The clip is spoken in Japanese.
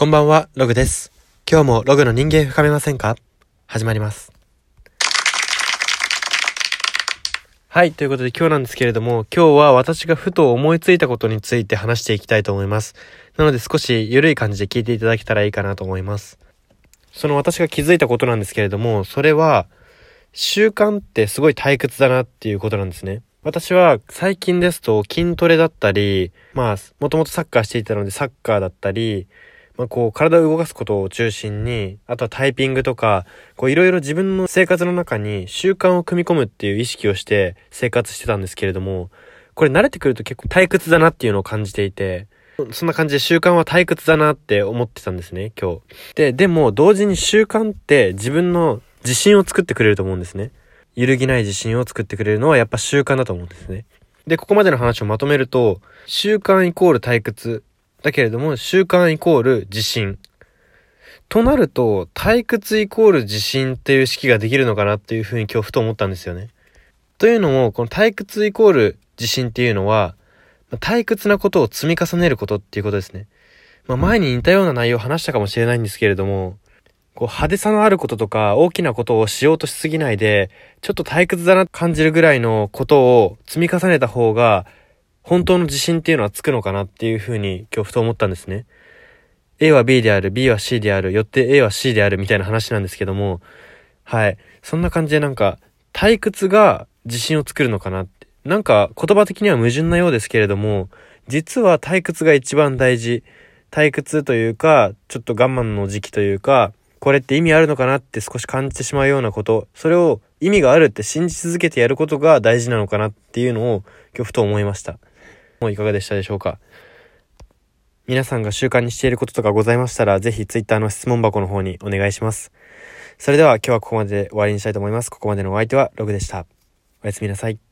こんばんは、ログです。今日もログの人間深めませんか？始まります。はい、ということで今日なんですけれども、今日は私がふと思いついたことについて話していきたいと思います。なので少し緩い感じで聞いていただけたらいいかなと思います。その私が気づいたことなんですけれども、それは、習慣ってすごい退屈だなっていうことなんですね。私は最近ですと筋トレだったり、まあ、もともとサッカーしていたのでサッカーだったり、まあこう体を動かすことを中心に、あとはタイピングとか、こういろいろ自分の生活の中に習慣を組み込むっていう意識をして生活してたんですけれども、これ慣れてくると結構退屈だなっていうのを感じていて、そんな感じで習慣は退屈だなって思ってたんですね、今日。で、でも同時に習慣って自分の自信を作ってくれると思うんですね。揺るぎない自信を作ってくれるのはやっぱ習慣だと思うんですね。で、ここまでの話をまとめると、習慣イコール退屈。だけれども、習慣イコール自信。となると、退屈イコール自信っていう式ができるのかなっていうふうに今日ふと思ったんですよね。というのも、この退屈イコール自信っていうのは、退屈なことを積み重ねることっていうことですね。まあ、前に似たような内容を話したかもしれないんですけれども、こう派手さのあることとか大きなことをしようとしすぎないで、ちょっと退屈だなと感じるぐらいのことを積み重ねた方が、本当の自信っていうのはつくのかなっていうふうに今日ふと思ったんですね。A は B である、B は C である、よって A は C であるみたいな話なんですけども、はい。そんな感じでなんか、退屈が自信を作るのかなって。なんか言葉的には矛盾なようですけれども、実は退屈が一番大事。退屈というか、ちょっと我慢の時期というか、これって意味あるのかなって少し感じてしまうようなこと、それを意味があるって信じ続けてやることが大事なのかなっていうのを今日ふと思いました。もいかがでしたでしょうか？皆さんが習慣にしていることとかございましたら、ぜひ Twitter の質問箱の方にお願いします。それでは今日はここまでで終わりにしたいと思います。ここまでのお相手はログでした。おやすみなさい。